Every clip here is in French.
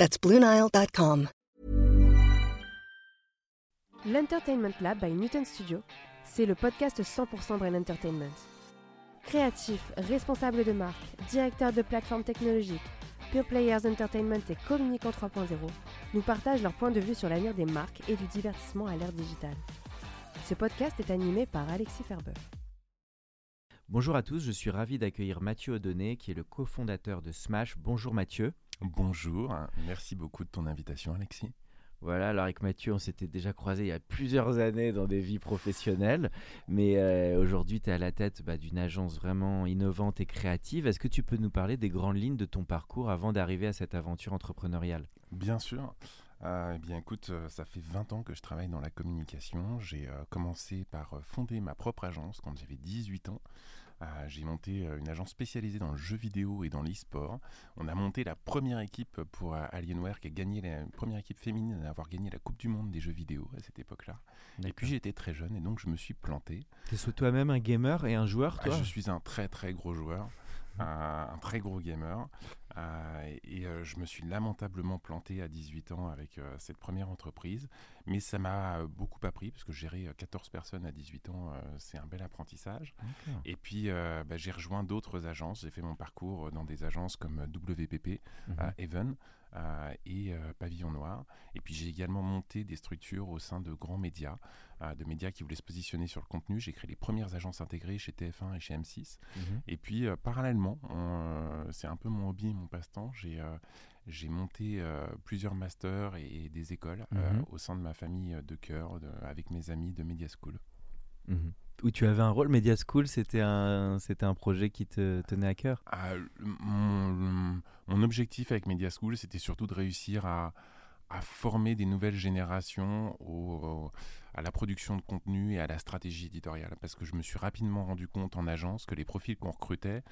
That's BlueNile.com. L'Entertainment Lab by Newton Studio, c'est le podcast 100% Brain Entertainment. Créatifs, responsables de marque, directeurs de plateformes technologiques, Pure Players Entertainment et Communicant 3.0 nous partagent leur point de vue sur l'avenir des marques et du divertissement à l'ère digitale. Ce podcast est animé par Alexis Ferber. Bonjour à tous, je suis ravi d'accueillir Mathieu Audonné, qui est le cofondateur de Smash. Bonjour Mathieu. Bonjour, merci beaucoup de ton invitation Alexis. Voilà, alors avec Mathieu, on s'était déjà croisé il y a plusieurs années dans des vies professionnelles, mais euh, aujourd'hui, tu es à la tête bah, d'une agence vraiment innovante et créative. Est-ce que tu peux nous parler des grandes lignes de ton parcours avant d'arriver à cette aventure entrepreneuriale? Bien sûr. Euh, eh bien, écoute, euh, ça fait 20 ans que je travaille dans la communication. J'ai commencé par fonder ma propre agence quand j'avais 18 ans. Euh, j'ai monté euh, une agence spécialisée dans le jeu vidéo et dans l'e-sport. On a monté la première équipe pour euh, Alienware qui a gagné la première équipe féminine à avoir gagné la Coupe du Monde des jeux vidéo à cette époque-là. Et puis j'étais très jeune et donc je me suis planté. Tu es toi-même un gamer et un joueur ah, toi? Je suis un très très gros joueur, un très gros gamer. Euh, et euh, je me suis lamentablement planté à 18 ans avec euh, cette première entreprise. Mais ça m'a beaucoup appris, parce que gérer 14 personnes à 18 ans, c'est un bel apprentissage. Et puis, bah, j'ai rejoint d'autres agences. J'ai fait mon parcours dans des agences comme WPP, mhm. Even. Et Pavillon Noir. Et puis j'ai également monté des structures au sein de grands médias, de médias qui voulaient se positionner sur le contenu. J'ai créé les premières agences intégrées chez TF1 et chez M6. Mhm. Et puis parallèlement, c'est un peu mon hobby, mon passe-temps, j'ai euh, j'ai monté euh, plusieurs masters et, des écoles euh, mhm. au sein de ma famille de cœur, avec mes amis de Media School. Où tu avais un rôle, Media School, c'était un, c'était un projet qui te tenait à cœur? Ah, mon, objectif avec Media School, c'était surtout de réussir à, former des nouvelles générations à la production de contenu et à la stratégie éditoriale. Parce que je me suis rapidement rendu compte en agence que les profils qu'on recrutait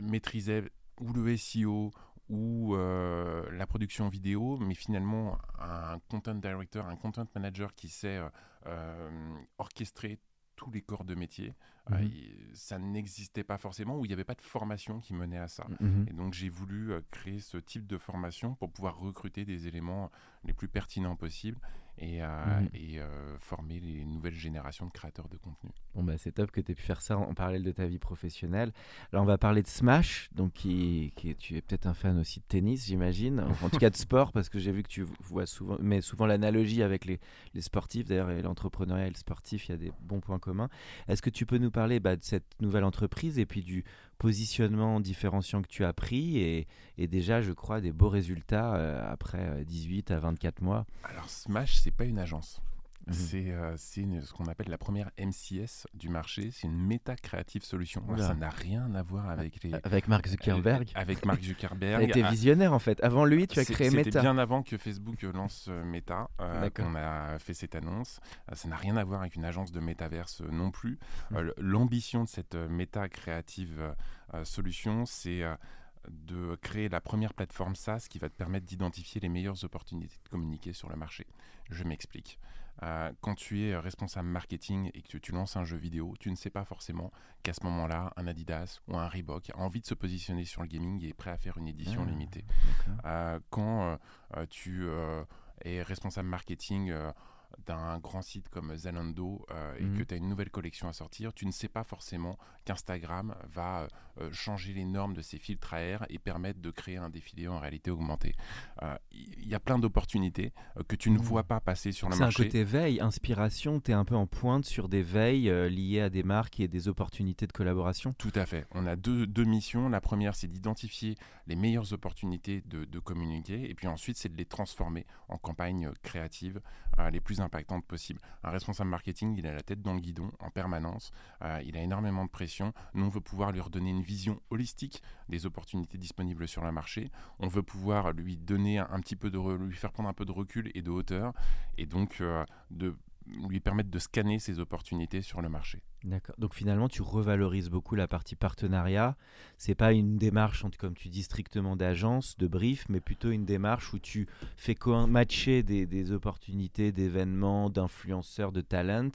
maîtrisaient ou le SEO ou euh, la production vidéo, mais finalement un content director, un content manager qui sait euh, euh, orchestrer tous les corps de métier, mhm. ça n'existait pas forcément, ou il n'y avait pas de formation qui menait à ça. Mhm. Et donc j'ai voulu créer ce type de formation pour pouvoir recruter des éléments les plus pertinents possibles et, mhm. euh, former les nouvelles générations de créateurs de contenu. Bon bah c'est top que tu aies pu faire ça en parallèle de ta vie professionnelle. Alors on va parler de Smash, donc qui, qui tu es peut-être un fan aussi de tennis j'imagine, en tout cas de sport parce que j'ai vu que tu vois souvent, mais souvent l'analogie avec les, les sportifs d'ailleurs et l'entrepreneuriat et le sportif, il y a des bons points communs. Est-ce que tu peux nous parler bah, de cette nouvelle entreprise et puis du positionnement différenciant que tu as pris et, déjà, je crois, des beaux résultats euh, après 18 euh, à 24 mois Alors, Smash, c'est pas une agence. Euh, c'est ce qu'on appelle la première MCS du marché. C'est une méta creative solution. ça n'a rien à voir avec les. Avec Mark Zuckerberg. Avec Mark Zuckerberg. Tu été visionnaire en fait. Avant lui, tu as créé Meta. C'était bien avant que Facebook lance euh, Meta euh, qu'on a fait cette annonce. ça n'a rien à voir avec une agence de métaverse non plus. Mhm. L'ambition de cette méta creative solution, c'est de créer la première plateforme SaaS qui va te permettre d'identifier les meilleures opportunités de communiquer sur le marché. Je m'explique. Euh, quand tu es responsable marketing et que tu, lances un jeu vidéo, tu ne sais pas forcément qu'à ce moment-là, un Adidas ou un Reebok a envie de se positionner sur le gaming et est prêt à faire une édition ah, limitée. Euh, quand euh, tu es responsable marketing d'un grand site comme Zalando euh, et mhm. que tu as une nouvelle collection à sortir, tu ne sais pas forcément qu'Instagram va euh, changer les normes de ses filtres AR et permettre de créer un défilé en réalité augmentée. Euh, il y a plein d'opportunités que tu ne mhm. vois pas passer sur le marché. C'est un côté veille, inspiration, tu es un peu en pointe sur des veilles liées à des marques et des opportunités de collaboration. Tout à fait. On a deux, deux missions. La première, c'est d'identifier les meilleures opportunités de, de, communiquer et puis ensuite, c'est de les transformer en campagnes créatives les plus impactante possible. Un responsable marketing, il a la tête dans le guidon en permanence, euh, il a énormément de pression. Nous, on veut pouvoir lui redonner une vision holistique des opportunités disponibles sur le marché. On veut pouvoir lui donner un, petit peu de, lui faire prendre un peu de recul et de hauteur, et donc de lui permettre de scanner ces opportunités sur le marché. D'accord. Donc finalement, tu revalorises beaucoup la partie partenariat. C'est pas une démarche, comme tu dis, strictement d'agence, de brief, mais plutôt une démarche où tu fais matcher des, des opportunités, d'événements, d'influenceurs, de talent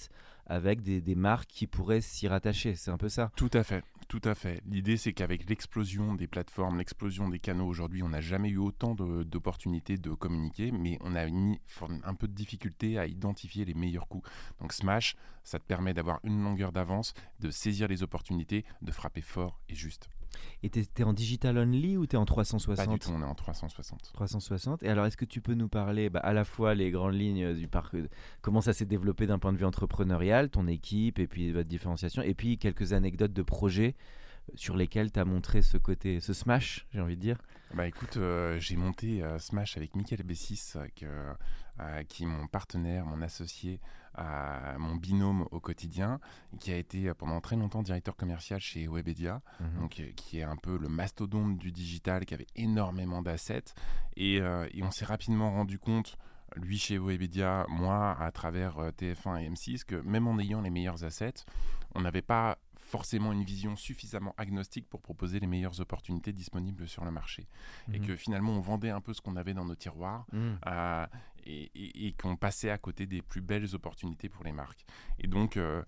avec des, des marques qui pourraient s'y rattacher. C'est un peu ça? Tout à fait. Tout à fait. L'idée, c'est qu'avec l'explosion des plateformes, l'explosion des canaux aujourd'hui, on n'a jamais eu autant d'opportunités de, communiquer, mais on a une, un peu de difficulté à identifier les meilleurs coups. Donc Smash, ça te permet d'avoir une longueur d'avance, de saisir les opportunités, de frapper fort et juste. Et tu es, en digital only ou tu es en 360 Pas du tout, on est en 360. 360. Et alors, est-ce que tu peux nous parler bah, à la fois les grandes lignes du parc, euh, comment ça s'est développé d'un point de vue entrepreneurial, ton équipe et puis votre différenciation, et puis quelques anecdotes de projets euh, sur lesquels tu as montré ce côté, ce smash, j'ai envie de dire Bah écoute, euh, j'ai monté Smash avec Michael Bessis, qui est mon partenaire, mon associé mon binôme au quotidien, qui a été pendant très longtemps directeur commercial chez Webedia, mhm. donc, euh, qui est un peu le mastodonte du digital, qui avait énormément d'assets. Et, euh, et, on s'est rapidement rendu compte, lui chez Webedia, moi à travers euh, TF1 et M6, que même en ayant les meilleurs assets, on n'avait pas forcément une vision suffisamment agnostique pour proposer les meilleures opportunités disponibles sur le marché. Et mhm. que finalement, on vendait un peu ce qu'on avait dans nos tiroirs mhm. euh, et, qu'on passait à côté des plus belles opportunités pour les marques. Et donc, euh,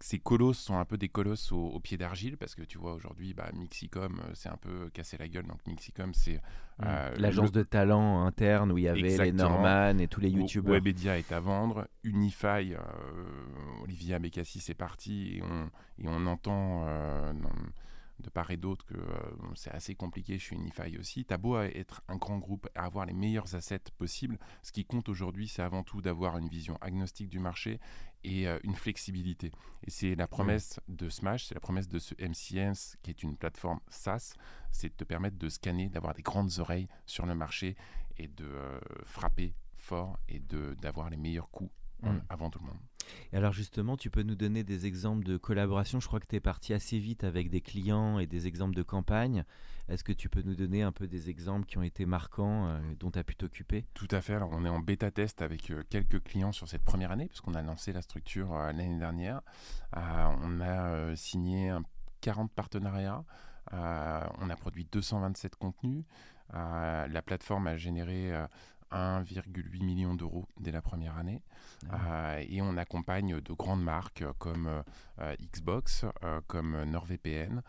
ces colosses sont un peu des colosses au, pied d'argile parce que tu vois aujourd'hui bah, Mixicom euh, c'est un peu cassé la gueule. Donc Mixicom c'est mmh. euh, l'agence de talent interne où il y avait les Norman et tous les youtubeurs. Webedia est à vendre. Unify euh, Olivia Bekassi c'est parti et on, et on entend de part et d'autre que c'est assez compliqué chez Unify aussi. T'as beau être un grand groupe, avoir les meilleurs assets possibles, ce qui compte aujourd'hui, c'est avant tout d'avoir une vision agnostique du marché et euh, une flexibilité. Et c'est la promesse de Smash, c'est la promesse de ce MCS qui est une plateforme SaaS, c'est de te permettre de scanner, d'avoir des grandes oreilles sur le marché et de euh, frapper fort et d'avoir les meilleurs coups mm. avant tout le monde. Et alors justement, tu peux nous donner des exemples de collaboration Je crois que tu es parti assez vite avec des clients et des exemples de campagne. Est-ce que tu peux nous donner un peu des exemples qui ont été marquants, euh, dont tu as pu t'occuper? Tout à fait. Alors, on est en bêta-test avec euh, quelques clients sur cette première année, puisqu'on a lancé la structure euh, l'année dernière. on a signé 40 partenariats. on a produit 227 contenus. la plateforme a généré 1,8 million d'euros dès la première année. Euh, et on accompagne de grandes marques comme euh, Xbox, euh, comme NordVPN,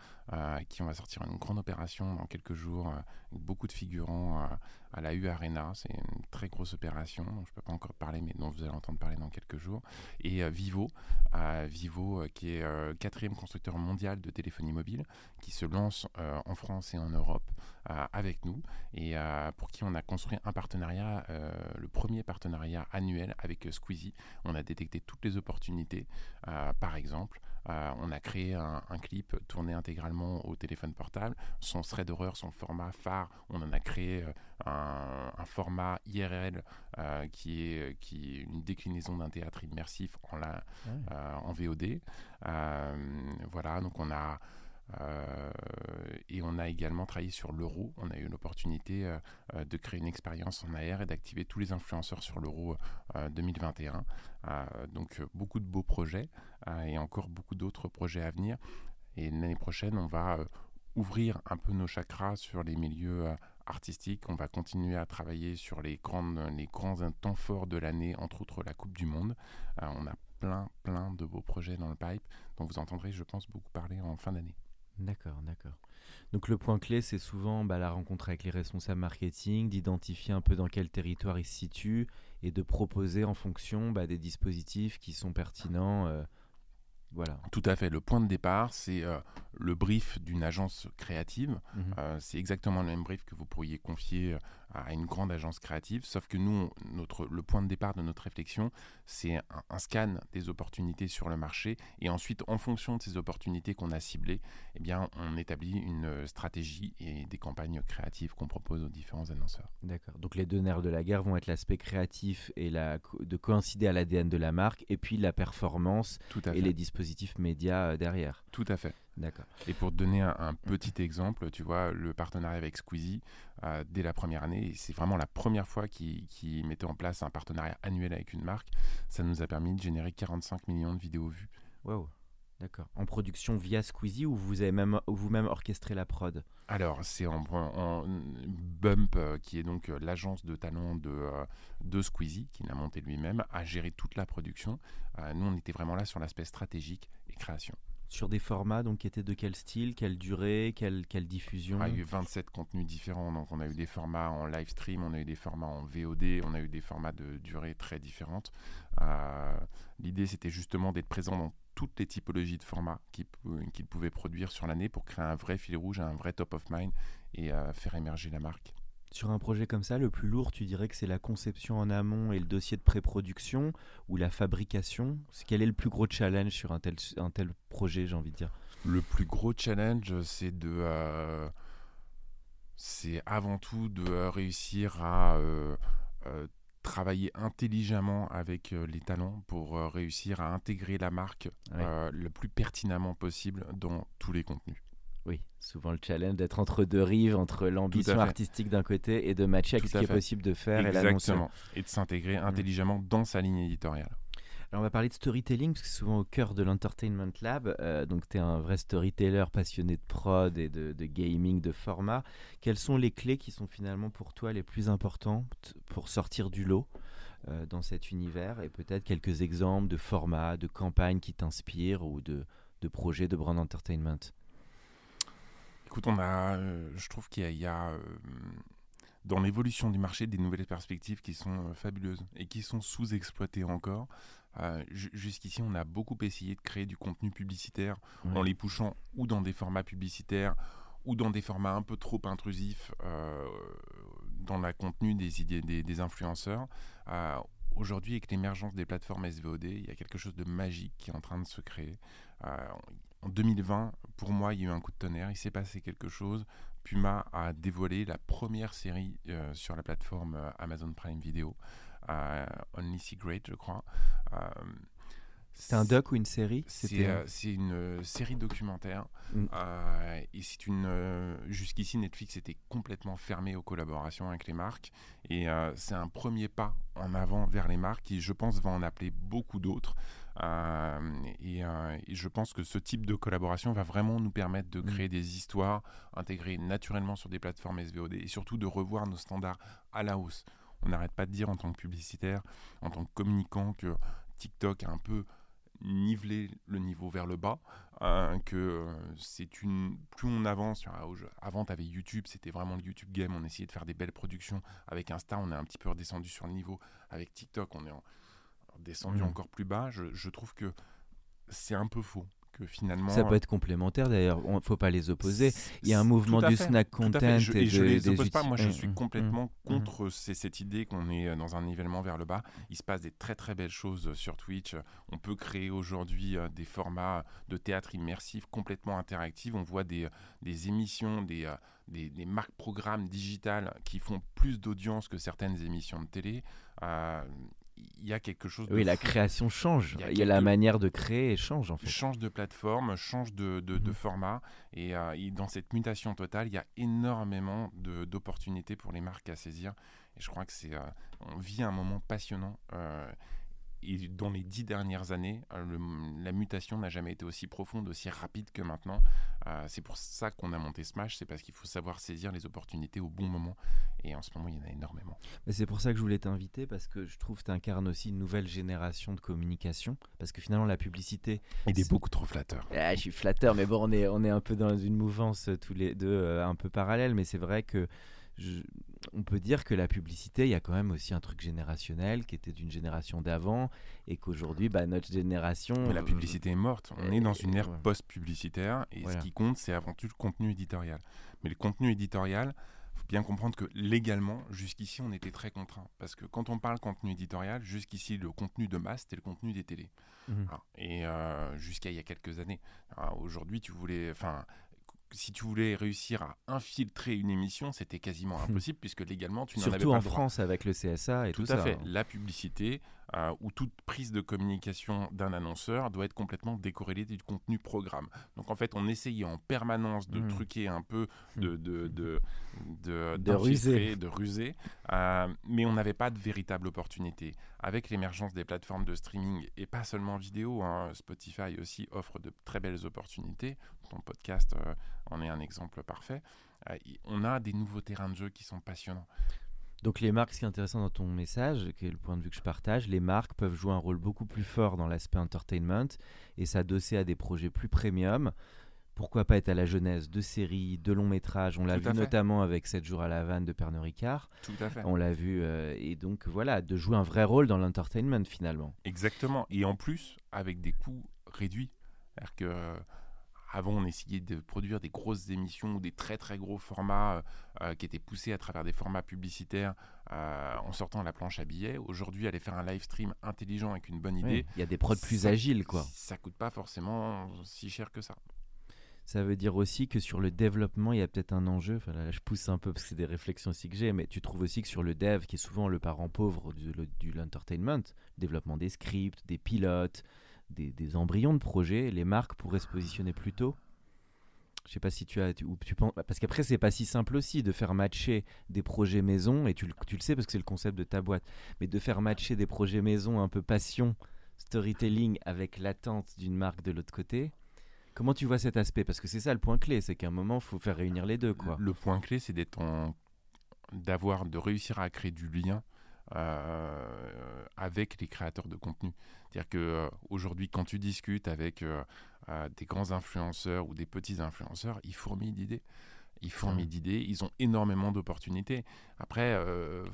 qui on va sortir une grande opération dans quelques jours, avec beaucoup de figurants à la U Arena. C'est une très grosse opération, je ne peux pas encore parler, mais dont vous allez entendre parler dans quelques jours. Et Vivo, Vivo qui est quatrième constructeur mondial de téléphonie mobile, qui se lance en France et en Europe avec nous, et pour qui on a construit un partenariat, le premier partenariat annuel avec Squeezie. On a détecté toutes les opportunités, par exemple. Euh, on a créé un, clip tourné intégralement au téléphone portable. Son thread d'horreur, son format phare, on en a créé euh, un, format IRL euh, qui, est, qui est une déclinaison d'un théâtre immersif en, la, en VOD. voilà, donc on a et on a également travaillé sur l'euro. On a eu l'opportunité euh, euh, de créer une expérience en AR et d'activer tous les influenceurs sur l'euro 2021. donc beaucoup de beaux projets et encore beaucoup d'autres projets à venir. Et l'année prochaine, on va ouvrir un peu nos chakras sur les milieux artistiques. On va continuer à travailler sur les, grandes, les grands temps forts de l'année, entre autres la Coupe du Monde. on a plein, plein de beaux projets dans le pipe dont vous entendrez, je pense, beaucoup parler en fin d'année. D'accord, d'accord. Donc le point clé, c'est souvent bah, la rencontre avec les responsables marketing, d'identifier un peu dans quel territoire ils se situent et de proposer en fonction bah, des dispositifs qui sont pertinents. Euh, voilà. Tout à fait. Le point de départ, c'est euh, le brief d'une agence créative. Mhm. Euh, c'est exactement le même brief que vous pourriez confier à une grande agence créative. Sauf que nous, notre, le point de départ de notre réflexion, c'est un, scan des opportunités sur le marché. Et ensuite, en fonction de ces opportunités qu'on a ciblées, eh bien, on établit une stratégie et des campagnes créatives qu'on propose aux différents annonceurs. D'accord. Donc les deux nerfs de la guerre vont être l'aspect créatif et la, de coïncider à l'ADN de la marque, et puis la performance et les dispositifs médias euh, derrière. Tout à fait. D'accord. Et pour te donner un, petit exemple, tu vois, le partenariat avec Squeezie, euh, dès la première année, c'est vraiment la première fois qu'ils mettaient en place un partenariat annuel avec une marque, ça nous a permis de générer 45 millions de vidéos vues. Waouh D'accord. En production via Squeezie ou vous avez même vous-même orchestré la prod? Alors c'est en, Bump, euh, qui est donc euh, l'agence de talent de, de Squeezie, qui l'a monté lui-même, a géré toute la production. nous, on était vraiment là sur l'aspect stratégique et création sur des formats donc qui étaient de quel style, quelle durée, quelle, diffusion? Ah, Il y a eu 27 contenus différents. Donc on a eu des formats en live stream, on a eu des formats en VOD, on a eu des formats de durée très différentes. Euh, l'idée c'était justement d'être présent dans toutes les typologies de formats qu'ils pouvaient produire sur l'année pour créer un vrai fil rouge, un vrai top of mind et euh, faire émerger la marque. Sur un projet comme ça, le plus lourd, tu dirais que c'est la conception en amont et le dossier de pré-production ou la fabrication? Quel est le plus gros challenge sur un tel, un tel projet, j'ai envie de dire? Le plus gros challenge, c'est de... Euh, c'est avant tout de réussir à euh, euh, travailler intelligemment avec les talents pour réussir à intégrer la marque le plus pertinemment possible dans tous les contenus. Oui, souvent le challenge d'être entre deux rives, entre l'ambition artistique d'un côté et de matcher avec ce qui est possible de faire Exactement. et de s'intégrer mm. intelligemment dans sa ligne éditoriale. Alors on va parler de storytelling, parce que c'est souvent au cœur de l'Entertainment Lab. Euh, donc tu es un vrai storyteller passionné de prod et de, gaming, de format. Quelles sont les clés qui sont finalement pour toi les plus importantes pour sortir du lot euh, dans cet univers? Et peut-être quelques exemples de formats, de campagnes qui t'inspirent ou de, de projets de brand entertainment? Écoute, on a, euh, je trouve qu'il y a, euh, dans l'évolution du marché des nouvelles perspectives qui sont euh, fabuleuses et qui sont sous-exploitées encore. Jusqu'ici, on a beaucoup essayé de créer du contenu publicitaire en les poussant ou dans des formats publicitaires ou dans des formats un peu trop intrusifs dans le contenu des, idées, des, influenceurs. Aujourd'hui, avec l'émergence des plateformes SVOD, il y a quelque chose de magique qui est en train de se créer en 2020, pour moi, il y a eu un coup de tonnerre. Il s'est passé quelque chose. Puma a dévoilé la première série euh, sur la plateforme euh, Amazon Prime Video, euh, Only Secret, je crois. c'est un doc ou une série? C'est une série documentaire. Mm. et c'est une. Jusqu'ici, Netflix était complètement fermé aux collaborations avec les marques. Et c'est un premier pas en avant vers les marques qui, je pense, va en appeler beaucoup d'autres. Euh, euh, et, je pense que ce type de collaboration va vraiment nous permettre de créer mm. des histoires intégrées naturellement sur des plateformes SVOD et surtout de revoir nos standards à la hausse. On n'arrête pas de dire en tant que publicitaire, en tant que communicant, que TikTok a un peu nivelé le niveau vers le bas, euh, que c'est une plus on avance. Avant, tu avais YouTube, c'était vraiment le YouTube game. On essayait de faire des belles productions. Avec Insta, on est un petit peu redescendu sur le niveau. Avec TikTok, on est en, descendu mmh. encore plus bas, je, trouve que c'est un peu faux. Que finalement, ça peut être complémentaire d'ailleurs, il ne faut pas les opposer. Il y a un mouvement du snack content. Je, et, je les oppose pas, moi je mmh, suis mmh, complètement contre cette idée qu'on est dans un nivellement vers le bas. Il se passe des très très belles choses sur Twitch. On peut créer aujourd'hui euh, des formats de théâtre immersif complètement interactifs. On voit des, des émissions, des, euh, des, des marques programmes digitales qui font plus d'audience que certaines émissions de télé. Euh, il y a quelque chose. Oui, la création change. Il y a, la manière de créer change en fait. Change de plateforme, change de, de, mhm. format. Euh, et, dans cette mutation totale, il y a énormément d'opportunités pour les marques à saisir. Et je crois que c'est, euh, on vit un moment passionnant. Euh, et dans les dix dernières années, euh, la mutation n'a jamais été aussi profonde, aussi rapide que maintenant. Euh, c'est pour ça qu'on a monté Smash, c'est parce qu'il faut savoir saisir les opportunités au bon moment. Et en ce moment, il y en a énormément. C'est pour ça que je voulais t'inviter, parce que je trouve que tu incarnes aussi une nouvelle génération de communication. Parce que finalement, la publicité. Il est, beaucoup trop flatteur. Ah, je suis flatteur, mais bon, on est, on est un peu dans une mouvance tous les deux, euh, un peu parallèle. Mais c'est vrai que. Je, on peut dire que la publicité, il y a quand même aussi un truc générationnel qui était d'une génération d'avant et qu'aujourd'hui, bah, notre génération. Mais la publicité est morte. On est dans une ère post-publicitaire et ce qui compte, c'est avant tout le contenu éditorial. Mais le contenu éditorial, faut bien comprendre que légalement, jusqu'ici, on était très contraint. Parce que quand on parle contenu éditorial, jusqu'ici, le contenu de masse, c'était le contenu des télés. Mmh. Et euh, jusqu'à il y a quelques années. Aujourd'hui, tu voulais. Enfin, si tu voulais réussir à infiltrer une émission, c'était quasiment mmh. impossible puisque légalement tu n'en avais pas Surtout en France avec le CSA et tout, tout à fait. La publicité euh, ou toute prise de communication d'un annonceur doit être complètement décorrélée du contenu programme. Donc en fait, on essayait en permanence de mmh. truquer un peu, de, de, de, de, de ruser, de ruser euh, mais on n'avait pas de véritable opportunité. Avec l'émergence des plateformes de streaming et pas seulement vidéo, hein, Spotify aussi offre de très belles opportunités. Ton podcast euh, en est un exemple parfait. on a des nouveaux terrains de jeu qui sont passionnants. Donc les marques, ce qui est intéressant dans ton message, qui est le point de vue que je partage, les marques peuvent jouer un rôle beaucoup plus fort dans l'aspect entertainment et s'adosser à des projets plus premium. Pourquoi pas être à la genèse de séries, de longs métrages On l'a vu notamment avec 7 jours à la vanne de Pernod Ricard. Tout à fait. On l'a vu. Euh, et donc voilà, de jouer un vrai rôle dans l'entertainment finalement. Exactement. Et en plus, avec des coûts réduits. C'est-à-dire que avant, on essayait de produire des grosses émissions ou des très très gros formats euh, euh, qui étaient poussés à travers des formats publicitaires euh, en sortant la planche à billets. Aujourd'hui, aller faire un live stream intelligent avec une bonne idée. Il y a des prods plus agiles, quoi. Ça coûte pas forcément si cher que ça. Ça veut dire aussi que sur le développement, il y a peut-être un enjeu. Là, je pousse un peu parce que c'est des réflexions aussi que j'ai, mais tu trouves aussi que sur le dev, qui est souvent le parent pauvre du, du l'entertainment, développement des scripts, des pilotes, des, embryons de projets, les marques pourraient se positionner plus tôt? Je sais pas si tu as tu penses parce qu'après c'est pas si simple aussi de faire matcher des projets maison et tu, tu le sais parce que c'est le concept de ta boîte mais de faire matcher des projets maison un peu passion storytelling avec l'attente d'une marque de l'autre côté comment tu vois cet aspect? Parce que c'est ça le point clé c'est qu'à un moment il faut faire réunir les deux quoi. Le point clé c'est d'être d'avoir de réussir à créer du lien euh, avec les créateurs de contenu. C'est-à-dire qu'aujourd'hui, euh, quand tu discutes avec euh, des grands influenceurs ou des petits influenceurs, ils fourmillent d'idées. Ils fourmillent d'idées, ils ont énormément d'opportunités. Après,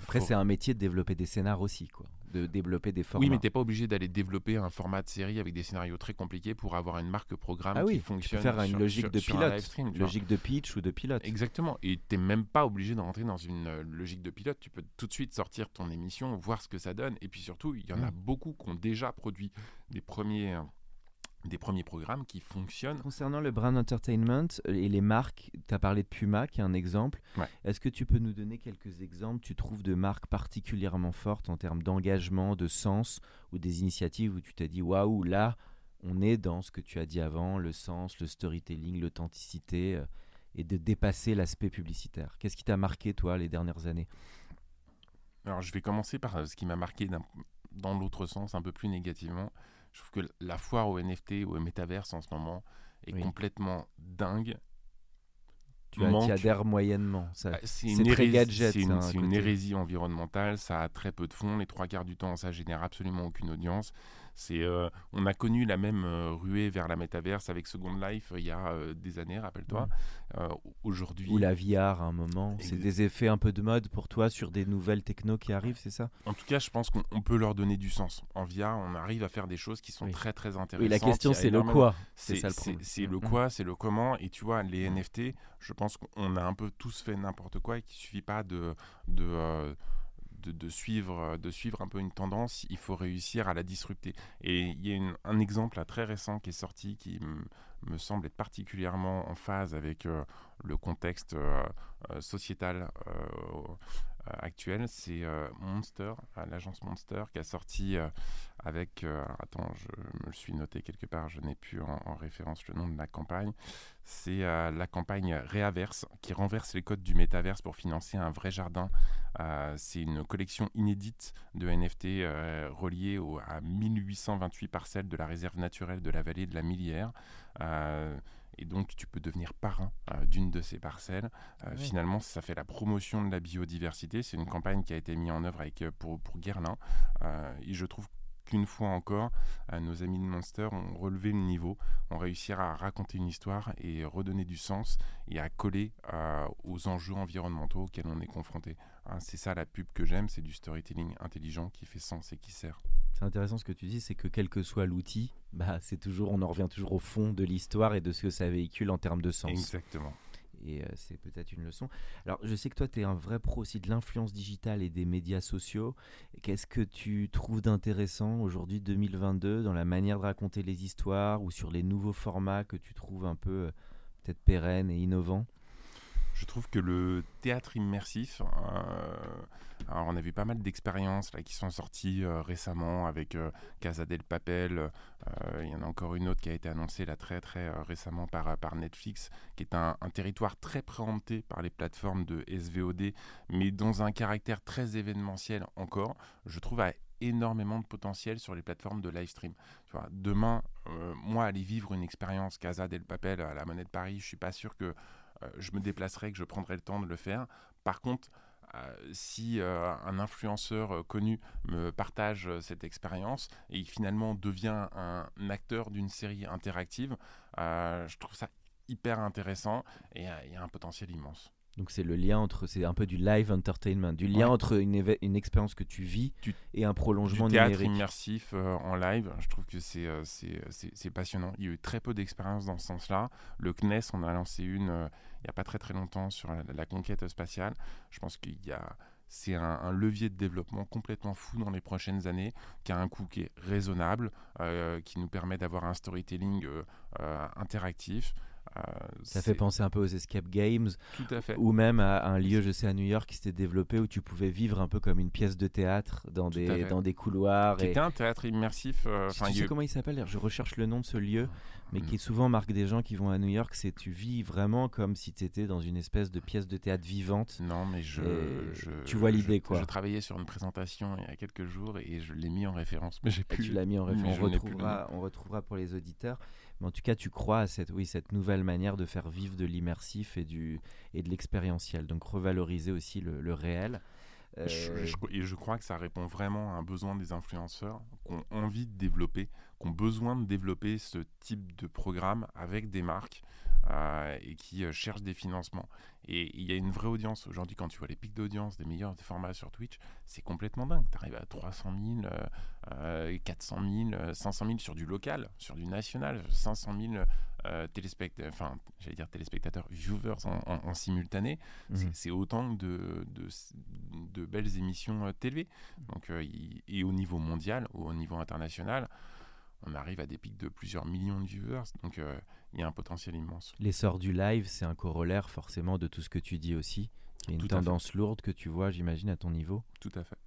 Après c'est un métier de développer des scénars aussi, quoi de développer des formats. Oui, mais tu n'es pas obligé d'aller développer un format de série avec des scénarios très compliqués pour avoir une marque programme ah qui fonctionne. Tu peux faire une logique de pilote, logique de pitch ou de pilote. Exactement. Et tu n'es même pas obligé de rentrer dans une euh, logique de pilote. Tu peux tout de suite sortir ton émission, voir ce que ça donne. Et puis surtout, il y en a mm. beaucoup qui ont déjà produit des premiers des premiers programmes qui fonctionnent. Concernant le brand entertainment et les marques, tu as parlé de Puma qui est un exemple. Est-ce que tu peux nous donner quelques exemples, tu trouves, de marques particulièrement fortes en termes d'engagement, de sens ou des initiatives où tu t'es dit waouh, là, on est dans ce que tu as dit avant, le sens, le storytelling, l'authenticité euh, et de dépasser l'aspect publicitaire? Qu'est-ce qui t'a marqué, toi, les dernières années? Alors, je vais commencer par ce qui m'a marqué dans l'autre sens, un peu plus négativement. Je trouve que la foire au NFT ou au métaverse en ce moment est complètement dingue. Tu y adhères moyennement. C'est une, très gadget, c'est une, une hérésie environnementale. Ça a très peu de fonds. Les trois quarts du temps, ça génère absolument aucune audience. C'est, euh, on a connu la même euh, ruée vers la métaverse avec Second Life euh, il y a des années, rappelle-toi. aujourd'hui. Ou la VR à un moment. C'est des effets un peu de mode pour toi sur des nouvelles techno qui arrivent, c'est ça? En tout cas, je pense qu'on peut leur donner du sens. En VR, on arrive à faire des choses qui sont très très intéressantes. Oui, la question c'est le quoi? C'est ça le C'est le quoi, c'est le comment. Et tu vois, les NFT, je pense qu'on a un peu tous fait n'importe quoi et qu'il suffit pas de, de de, suivre, de suivre un peu une tendance, il faut réussir à la disrupter. Et il y a un exemple très récent qui est sorti qui me semble être particulièrement en phase avec euh, le contexte euh, euh, sociétal actuel. C'est Monster, l'agence Monster, qui a sorti avec, attends, je me suis noté quelque part, je n'ai plus en, référence le nom de la campagne. C'est la campagne Réaverse, qui renverse les codes du métaverse pour financer un vrai jardin. C'est une collection inédite de NFT reliée à 1828 parcelles de la réserve naturelle de la vallée de la Millière. Euh, et donc tu peux devenir parrain euh, d'une de ces parcelles. Euh, finalement, ça fait la promotion de la biodiversité. C'est une campagne qui a été mise en œuvre avec, pour, pour Guerlain. et je trouve qu'une fois encore, nos amis de Monster ont relevé le niveau, ont réussi à raconter une histoire et redonner du sens et à coller aux enjeux environnementaux auxquels on est confronté. Hein, c'est ça la pub que j'aime, c'est du storytelling intelligent qui fait sens et qui sert. C'est intéressant ce que tu dis, c'est que quel que soit l'outil, bah, c'est toujours, on en revient toujours au fond de l'histoire et de ce que ça véhicule en termes de sens. Exactement. et c'est peut-être une leçon. Alors, je sais que toi, tu es un vrai pro aussi de l'influence digitale et des médias sociaux. Qu'est-ce que tu trouves d'intéressant aujourd'hui, 2022, dans la manière de raconter les histoires ou sur les nouveaux formats que tu trouves un peu peut-être pérennes et innovants? Je trouve que le théâtre immersif, euh, alors on a vu pas mal d'expériences qui sont sorties euh, récemment avec euh, Casa del Papel. Il y en a encore une autre qui a été annoncée là très très récemment par, par Netflix, qui est un, territoire très préempté par les plateformes de SVOD, mais dans un caractère très événementiel encore. Je trouve à énormément de potentiel sur les plateformes de live stream. Demain, moi, aller vivre une expérience Casa del Papel à la Monnaie de Paris, je suis pas sûr que je me déplacerai, que je prendrai le temps de le faire. Par contre, euh, si euh, un influenceur connu me partage cette expérience et finalement devient un acteur d'une série interactive, je trouve ça hyper intéressant et il y a un potentiel immense. Donc c'est le lien entre, c'est un peu du live entertainment, du lien entre une, une expérience que tu vis et un prolongement du théâtre numérique. immersif euh, en live. Je trouve que c'est euh, c'est passionnant. Il y a eu très peu d'expériences dans ce sens-là. Le CNES, on a lancé une euh, il n'y a pas très très longtemps sur la, conquête spatiale. Je pense qu'il y a c'est un, levier de développement complètement fou dans les prochaines années, qui a un coût qui est raisonnable, qui nous permet d'avoir un storytelling interactif. Euh, ça fait penser un peu aux escape games. Tout à fait. Ou même à, un lieu, je sais, à New York qui s'était développé où tu pouvais vivre un peu comme une pièce de théâtre dans, des, dans des couloirs. Qui était un théâtre immersif. Euh, tu sais comment il s'appelle Je recherche le nom de ce lieu, mais qui souvent marque des gens qui vont à New York. C'est tu vis vraiment comme si tu étais dans une espèce de pièce de théâtre vivante. Non, mais je. tu vois l'idée, quoi. Je travaillais sur une présentation il y a quelques jours et je l'ai mis en référence. Mais j'ai plus. Tu l'as mis en référence. On retrouvera, on retrouvera pour les auditeurs. Mais en tout cas, tu crois à cette, oui, cette nouvelle manière de faire vivre de l'immersif et, du, et de l'expérientiel. Donc revaloriser aussi le, réel. Euh, et je crois que ça répond vraiment à un besoin des influenceurs qui ont envie de développer, qui ont besoin de développer ce type de programme avec des marques euh, et qui euh, cherchent des financements. Et il y a une vraie audience. Aujourd'hui, quand tu vois les pics d'audience des meilleurs formats sur Twitch, c'est complètement dingue. Tu arrives à 300 000, 400 000, 500 000 sur du local, sur du national, 500 000 euh, téléspectateurs, enfin, j'allais dire téléspectateurs, viewers en, simultané. Mhm. C'est autant de, de, belles émissions euh, télé. Donc, euh, et au niveau mondial au niveau international, on arrive à des pics de plusieurs millions de viewers. Donc, il y a un potentiel immense. L'essor du live, c'est un corollaire forcément de tout ce que tu dis aussi, qui est une tendance lourde que tu vois, j'imagine, à ton niveau. Tout à fait.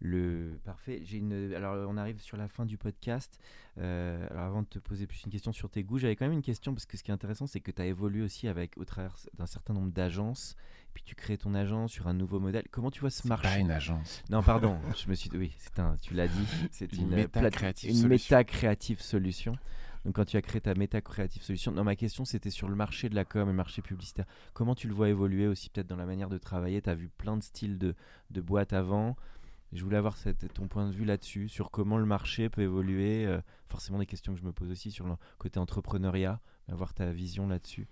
Le parfait. J'ai une. Alors, on arrive sur la fin du podcast. Euh, alors, avant de te poser plus une question sur tes goûts, j'avais quand même une question parce que ce qui est intéressant, c'est que tu as évolué aussi avec au travers d'un certain nombre d'agences. Puis tu crées ton agence sur un nouveau modèle. Comment tu vois ce marché? Pas une agence. Non, pardon. je me suis. Oui, c'est un. Tu l'as dit. C'est une, une méta créative une méta créative solution. Donc quand tu as créé ta méta créative solution, non ma question c'était sur le marché de la com et le marché publicitaire. Comment tu le vois évoluer aussi peut-être dans la manière de travailler? Tu as vu plein de styles de, de boîtes avant. Je voulais avoir cette, ton point de vue là-dessus, sur comment le marché peut évoluer. Euh, forcément des questions que je me pose aussi sur le côté entrepreneuriat, avoir ta vision là-dessus.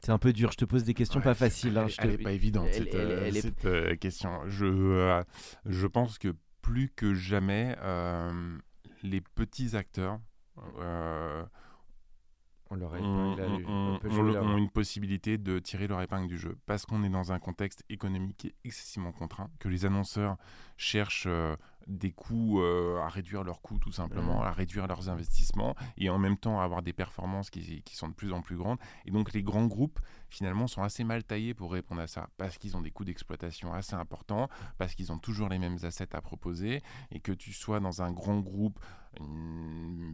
C'est un peu dur, je te pose des questions pas faciles. Hein, elle, n'est pas évidente cette, euh, question. Je, euh, je pense que plus que jamais, les petits acteurs on leur ont, une possibilité de tirer leur épingle du jeu parce qu'on est dans un contexte économique excessivement contraint, que les annonceurs cherchent euh, des coûts euh, à réduire leurs coûts tout simplement, à réduire leurs investissements et en même temps à avoir des performances qui, qui, sont de plus en plus grandes. Et donc les grands groupes finalement sont assez mal taillés pour répondre à ça parce qu'ils ont des coûts d'exploitation assez importants, parce qu'ils ont toujours les mêmes assets à proposer et que tu sois dans un grand groupe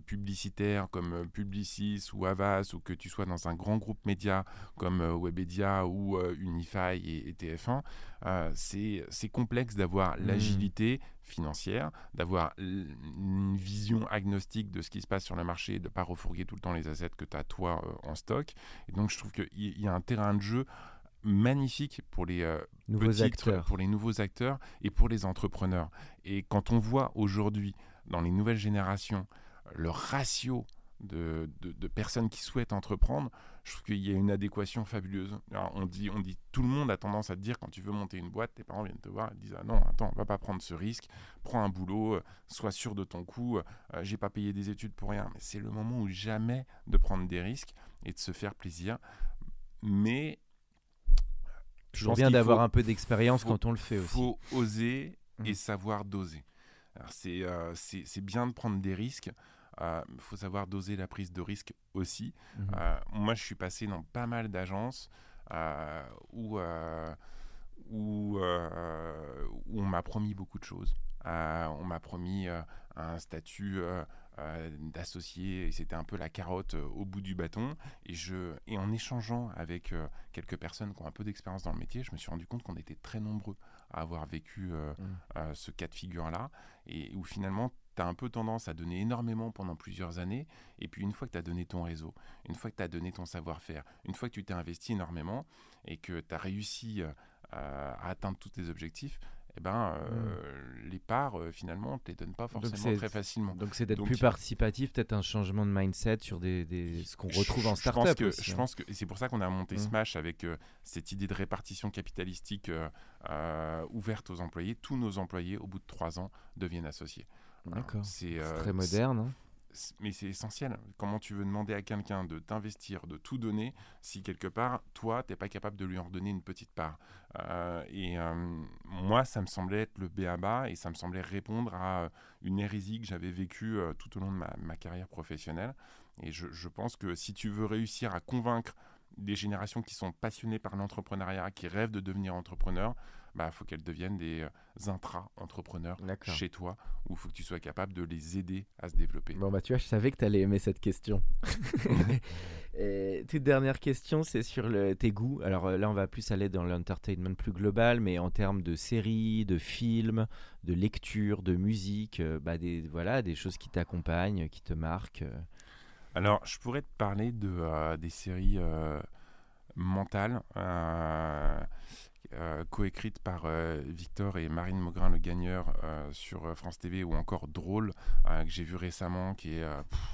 publicitaire comme Publicis ou Avas ou que tu sois dans un grand groupe média comme euh, Webedia ou euh, Unify et, TF1, euh, c'est complexe d'avoir mmh. l'agilité financière, d'avoir une vision agnostique de ce qui se passe sur le marché, de ne pas refourguer tout le temps les assets que tu as toi en stock. Et donc je trouve qu'il y a un terrain de jeu magnifique pour les nouveaux acteurs. pour les nouveaux acteurs et pour les entrepreneurs. Et quand on voit aujourd'hui dans les nouvelles générations, le ratio de, de, personnes qui souhaitent entreprendre, je trouve qu'il y a une adéquation fabuleuse. on, dit, on dit, tout le monde a tendance à te dire quand tu veux monter une boîte, tes parents viennent te voir et disent ah non, attends, on va pas prendre ce risque, prends un boulot, euh, sois sûr de ton coup, euh, j'ai pas payé des études pour rien. Mais c'est le moment où jamais de prendre des risques et de se faire plaisir mais toujours bien d'avoir un peu d'expérience quand on le fait aussi. Il faut oser et mmh. savoir doser. Euh, c'est bien de prendre des risques. Il euh, faut savoir doser la prise de risque aussi. Mmh. Euh, moi, je suis passé dans pas mal d'agences où, où, où, on m'a promis beaucoup de choses. on m'a promis un statut euh, d'associer, et c'était un peu la carotte euh, au bout du bâton. Et, je, et en échangeant avec euh, quelques personnes qui ont un peu d'expérience dans le métier, je me suis rendu compte qu'on était très nombreux à avoir vécu mmh. ce cas de figure-là, et où finalement, tu as un peu tendance à donner énormément pendant plusieurs années, et puis une fois que tu as donné ton réseau, une fois que tu as donné ton savoir-faire, une fois que tu t'es investi énormément, et que tu as réussi à atteindre tous tes objectifs, eh ben, euh, mmh. les parts, euh, finalement, on ne te les donne pas forcément très facilement. Donc, c'est d'être plus participatif, peut-être un changement de mindset sur des, des... ce qu'on retrouve en start-up. Je, je pense que c'est pour ça qu'on a monté mmh. Smash avec euh, cette idée de répartition capitalistique ouverte aux employés. Tous nos employés, au bout de trois ans, deviennent associés. D'accord. C'est très moderne. Mais c'est essentiel. Comment tu veux demander à quelqu'un de t'investir, de tout donner, si quelque part, toi, tu n'es pas capable de lui en redonner une petite part? Euh, Et euh, moi, ça me semblait être le béaba et ça me semblait répondre à une hérésie que j'avais vécue euh, tout au long de ma, carrière professionnelle. Et je, pense que si tu veux réussir à convaincre des générations qui sont passionnées par l'entrepreneuriat, qui rêvent de devenir entrepreneurs, il bah, faut qu'elles deviennent des euh, intra-entrepreneurs chez toi, où il faut que tu sois capable de les aider à se développer. Bon, bah tu vois, je savais que tu allais aimer cette question. Et toute dernière question, c'est sur le, tes goûts. Alors euh, là, on va plus aller dans l'entertainment plus global, mais en termes de séries, de films, de lecture, de musique, euh, bah, des, voilà, des choses qui t'accompagnent, qui te marquent. Alors, je pourrais te parler de, des séries mentales. Euh, coécrite par euh, Victor et Marine Maugrin, le gagneur, euh, sur France TV, ou encore Drôle, que j'ai vu récemment, qui est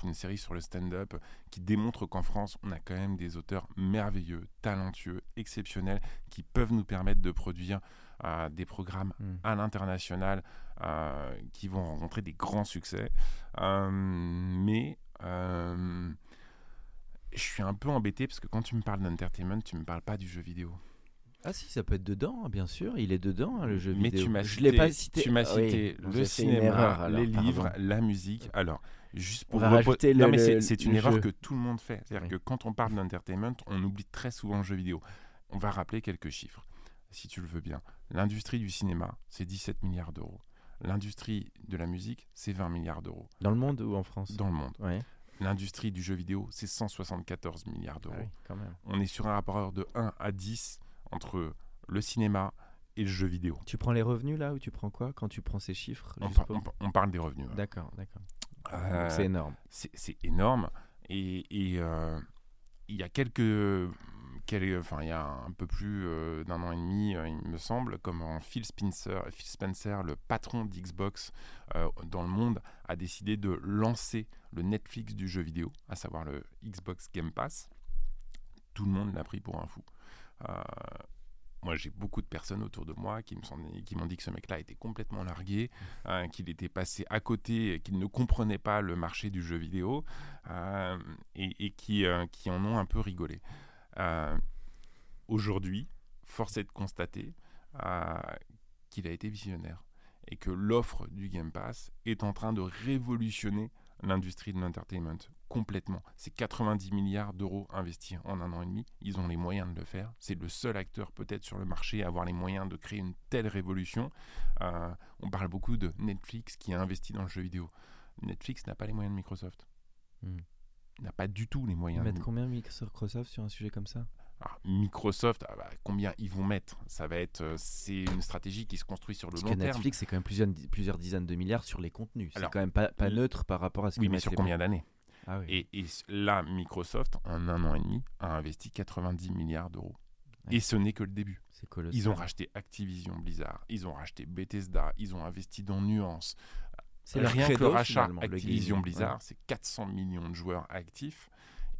une série sur le stand-up, qui démontre qu'en France, on a quand même des auteurs merveilleux, talentueux, exceptionnels, qui peuvent nous permettre de produire des programmes hmm. à l'international qui vont rencontrer des grands succès. mais je suis un peu embêté parce que quand tu me parles d'entertainment, tu me parles pas du jeu vidéo. Ah si, ça peut être dedans, hein, bien sûr. Il est dedans, hein, le jeu Mais vidéo. tu m'as je l'ai pas cité. Tu m'as ah cité le cinéma, les livres, la musique. Alors, juste pour le, non, mais c'est une erreur que tout le monde fait. C'est-à-dire que quand on parle d'entertainment, on oublie très souvent le jeu vidéo. On va rappeler quelques chiffres, si tu le veux bien. L'industrie du cinéma, c'est 17 milliards d'euros. L'industrie de la musique, c'est 20 milliards d'euros. Dans le monde ou en France? Dans le monde. L'industrie du jeu vidéo, c'est 174 milliards d'euros. Ah on est sur un rapport de 1 à 10 entre le cinéma et le jeu vidéo. Tu prends les revenus là ou tu prends quoi quand tu prends ces chiffres on, parle des revenus. D'accord, d'accord. Euh, c'est énorme. C'est énorme. Et euh, il y a quelques, enfin il y a un peu plus euh, d'un an et demi, il me semble, comme Phil Spencer, Phil Spencer, le patron d'Xbox dans le monde, a décidé de lancer le Netflix du jeu vidéo, à savoir le Xbox Game Pass. Tout le monde l'a pris pour un fou. Euh, moi, j'ai beaucoup de personnes autour de moi qui m'ont dit que ce mec-là était complètement largué, qu'il était passé à côté, qu'il ne comprenait pas le marché du jeu vidéo euh, et, euh, qui, en ont un peu rigolé. Aujourd'hui, force est de constater qu'il a été visionnaire et que l'offre du Game Pass est en train de révolutionner l'industrie de l'entertainment complètement. C'est 90 milliards d'euros investis en un an et demi. Ils ont les moyens de le faire. C'est le seul acteur peut-être sur le marché à avoir les moyens de créer une telle révolution. Euh, on parle beaucoup de Netflix qui a investi dans le jeu vidéo. Netflix n'a pas les moyens de Microsoft. Hmm. N'a pas du tout les moyens. Mettent combien Microsoft sur un sujet comme ça? Microsoft, ah bah, combien ils vont mettre? Ça va être, euh, c'est une stratégie qui se construit sur le long terme. Netflix, c'est quand même plusieurs, plusieurs dizaines de milliards sur les contenus. C'est quand même pas, pas neutre par rapport à ce oui, mais sur combien d'années? Ah et, là, Microsoft, en un an et demi, a investi 90 milliards d'euros. Et ce n'est que le début. Ils ont racheté Activision Blizzard, ils ont racheté Bethesda, ils ont investi dans Nuance. C'est rien que le rachat Activision Blizzard, c'est 400 millions de joueurs actifs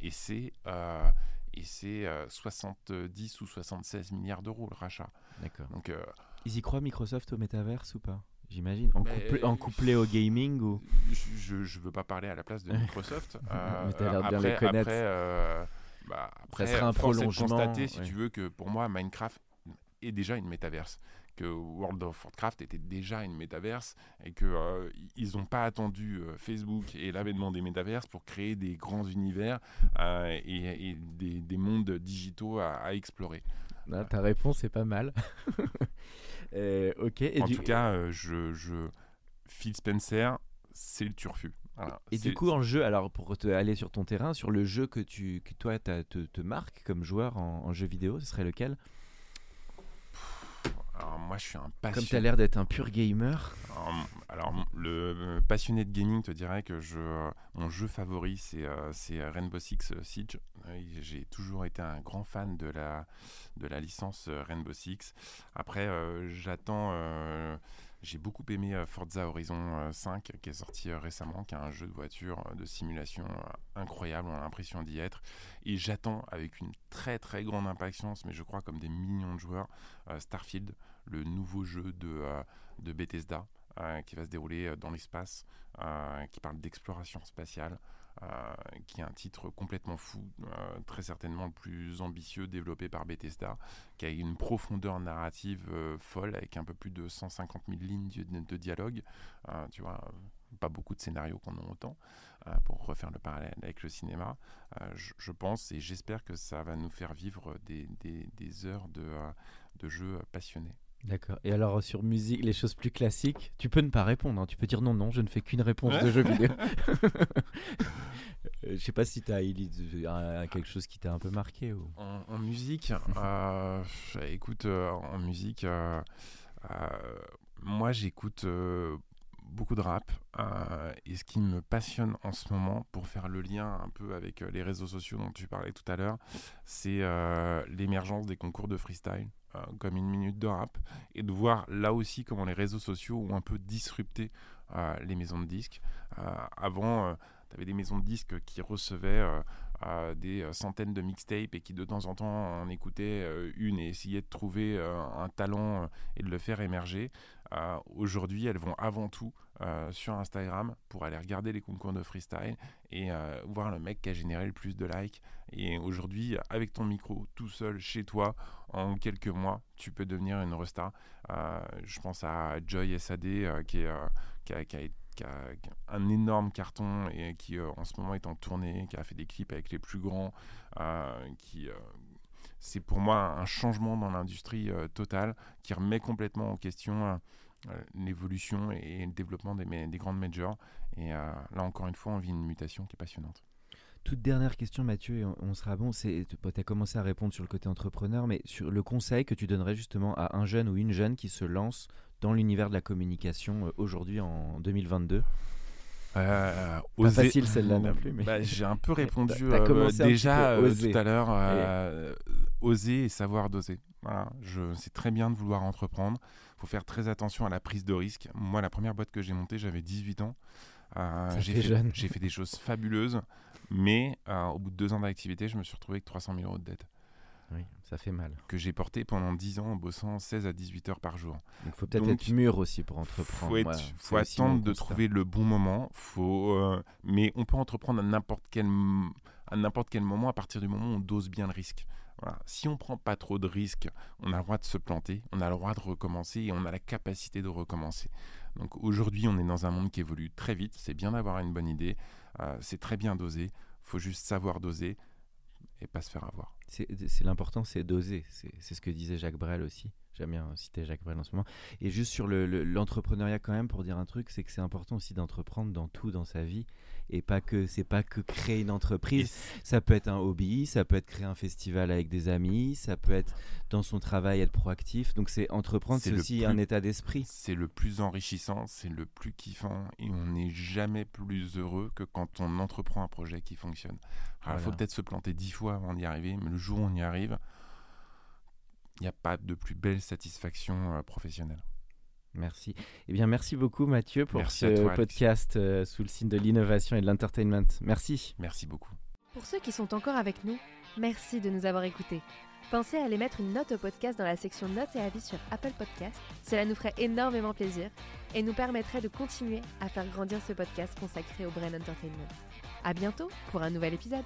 et c'est euh, et c'est 70 euh, ou 76 milliards d'euros le rachat. D'accord. Donc euh, ils y croient Microsoft au métaverse ou pas? J'imagine. En, en, couplé au gaming ou? Je ne veux pas parler à la place de Microsoft. euh, après, après euh, bah, après, ça serait un prolongement. constater, si tu veux, que pour moi, Minecraft est déjà une métaverse que World of Warcraft était déjà une métaverse et que euh, ils n'ont pas attendu euh, Facebook et l'avènement des métaverses pour créer des grands univers euh, et, des, mondes digitaux à, explorer. Ah, ta réponse est pas mal. ok. en tout cas, je, je, Phil Spencer, c'est le turfu. et du coup, en jeu, alors pour te aller sur ton terrain, sur le jeu que, tu, que toi te, te marque comme joueur en, en jeu vidéo, ce serait lequel? Moi, je suis un passionné. Comme tu as l'air d'être un pur gamer. Alors, le passionné de gaming te dirait que je, mon jeu favori, c'est euh, Rainbow Six Siege. J'ai toujours été un grand fan de la, de la licence euh, Rainbow Six. Après, euh, j'attends j'ai beaucoup aimé euh, Forza Horizon 5 euh, qui est sorti euh, récemment, qui est un jeu de voiture de simulation incroyable, on a l'impression d'y être. Et j'attends avec une très très grande impatience, mais je crois comme des millions de joueurs, Starfield, le nouveau jeu de, de Bethesda. qui va se dérouler dans l'espace, qui parle d'exploration spatiale, euh, qui est un titre complètement fou, euh, très certainement le plus ambitieux développé par Bethesda, qui a une profondeur narrative euh, folle avec un peu plus de 150 000 lignes de, dialogue. tu vois, pas beaucoup de scénarios qu'on a autant, pour refaire le parallèle avec le cinéma. Je, pense et j'espère que ça va nous faire vivre des, des, heures de, de jeux passionnés. D'accord. Et alors sur musique, les choses plus classiques, tu peux ne pas répondre. Hein. Tu peux dire non, non, je ne fais qu'une réponse de jeu vidéo. Euh, je sais pas si tu as quelque chose qui t'a un peu marqué. Ou... En, musique, euh, écoute, euh, en musique, moi j'écoute beaucoup de rap. et ce qui me passionne en ce moment, pour faire le lien un peu avec les réseaux sociaux dont tu parlais tout à l'heure, c'est l'émergence des concours de freestyle. Euh, comme une minute de rap, et de voir là aussi comment les réseaux sociaux ont un peu disrupté euh, les maisons de disques. Euh, avant, tu avais des maisons de disques qui recevaient des centaines de mixtapes et qui de temps en temps en écoutaient une et essayaient de trouver un talent et de le faire émerger. Aujourd'hui, elles vont avant tout sur Instagram pour aller regarder les concours de freestyle et voir le mec qui a généré le plus de likes. Et aujourd'hui, avec ton micro tout seul chez toi, en quelques mois, tu peux devenir une resta. Euh, je pense à Joy SAD euh, qui, est, euh, qui, a, un énorme carton et qui en ce moment est en tournée, qui a fait des clips avec les plus grands, qui c'est pour moi un changement dans l'industrie totale qui remet complètement en question l'évolution et le développement des, des grandes majors. Et là encore une fois, on vit une mutation qui est passionnante. Toute dernière question, Mathieu, et on, sera bon. Tu as commencé à répondre sur le côté entrepreneur, mais sur le conseil que tu donnerais justement à un jeune ou une jeune qui se lance dans l'univers de la communication euh, aujourd'hui en 2022 euh, Pas facile celle-là non plus. Mais... Bah, j'ai un peu répondu euh, déjà tout à l'heure. Oser et savoir doser. Voilà, c'est très bien de vouloir entreprendre. Faut faire très attention à la prise de risque. Moi, la première boîte que j'ai montée, j'avais 18 ans. j'ai, fait, j'ai fait des choses fabuleuses. Mais euh, au bout de deux ans d'activité, je me suis retrouvé avec 300 000 euros de dette. Oui, ça fait mal. Que j'ai porté pendant 10 ans en bossant 16 à 18 heures par jour. Il faut peut-être être mûr aussi pour entreprendre. Il faut, attendre de trouver le bon moment. Faut, euh, mais on peut entreprendre à n'importe quel, à n'importe quel moment à partir du moment où on dose bien le risque. Si on prend pas trop de risques, on a le droit de se planter, on a le droit de recommencer et on a la capacité de recommencer. Donc aujourd'hui, on est dans un monde qui évolue très vite. C'est bien d'avoir une bonne idée. Euh, c'est très bien dosé. faut juste savoir doser et pas se faire avoir. C'est l'important, c'est doser. C'est ce que disait Jacques Brel aussi. J'aime bien citer Jacques Brel en ce moment. Et juste sur l'entrepreneuriat quand même, pour dire un truc, c'est que c'est important aussi d'entreprendre dans tout dans sa vie et pas que c'est pas que créer une entreprise. ça peut être un hobby, ça peut être créer un festival avec des amis, ça peut être dans son travail être proactif. Donc c'est entreprendre, c'est aussi un état d'esprit. C'est le plus enrichissant, c'est le plus kiffant et on n'est jamais plus heureux que quand on entreprend un projet qui fonctionne. Il faut peut-être se planter dix fois avant d'y arriver, mais le jour où on y arrive, il n'y a pas de plus belle satisfaction euh, professionnelle. Merci. Eh bien, merci beaucoup Mathieu pour ce podcast euh, sous le signe de l'innovation et de l'entertainment. Merci. Merci beaucoup. Pour ceux qui sont encore avec nous, merci de nous avoir écoutés. Pensez à aller mettre une note au podcast dans la section notes et avis sur Apple Podcast. Cela nous ferait énormément plaisir et nous permettrait de continuer à faire grandir ce podcast consacré au Brain Entertainment. À bientôt pour un nouvel épisode.